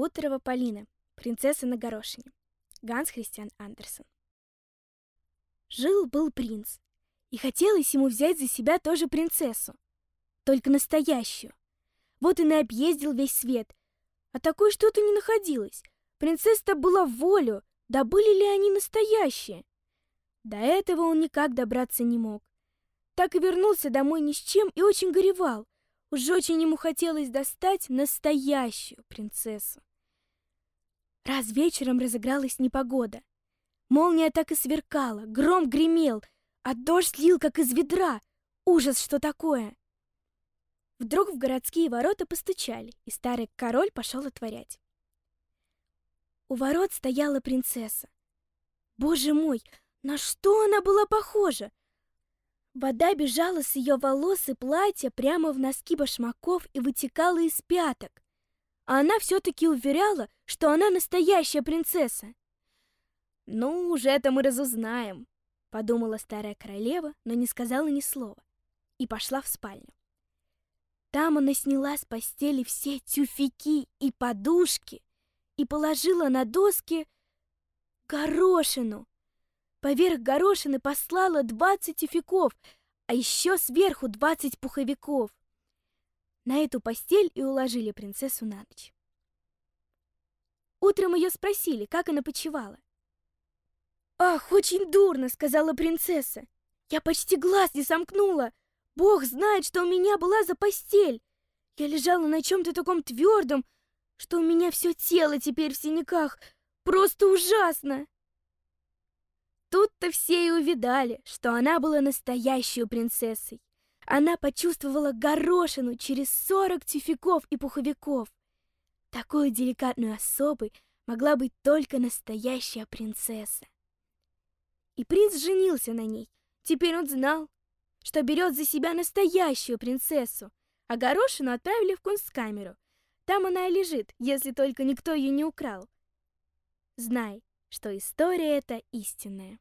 Гутерова Полина. Принцесса на горошине. Ганс Христиан Андерсен. Жил-был принц, и хотелось ему взять за себя тоже принцессу, только настоящую. Вот и наобъездил весь свет, а такой что-то не находилось. Принцесса-то была в волю, да были ли они настоящие? До этого он никак добраться не мог. Так и вернулся домой ни с чем и очень горевал. Уж очень ему хотелось достать настоящую принцессу. Раз вечером разыгралась непогода. Молния так и сверкала, гром гремел, а дождь лил, как из ведра. Ужас, что такое! Вдруг в городские ворота постучали, и старый король пошел отворять. У ворот стояла принцесса. Боже мой, на что она была похожа? Вода бежала с ее волос и платья прямо в носки башмаков и вытекала из пяток. А она все-таки уверяла, что она настоящая принцесса. «Ну, уже это мы разузнаем», — подумала старая королева, но не сказала ни слова, и пошла в спальню. Там она сняла с постели все тюфяки и подушки и положила на доски горошину. Поверх горошины послала двадцать тюфяков, а еще сверху двадцать пуховиков. На эту постель и уложили принцессу на ночь. Утром ее спросили, как она почевала. «Ах, очень дурно!» — сказала принцесса. «Я почти глаз не сомкнула. Бог знает, что у меня была за постель. Я лежала на чем-то таком твердом, что у меня все тело теперь в синяках. Просто ужасно!» Тут-то все и увидали, что она была настоящей принцессой. Она почувствовала горошину через сорок тюфяков и пуховиков. Такой деликатной особой могла быть только настоящая принцесса. И принц женился на ней. Теперь он знал, что берет за себя настоящую принцессу, а горошину отправили в кунсткамеру. Там она и лежит, если только никто ее не украл. Знай, что история эта истинная.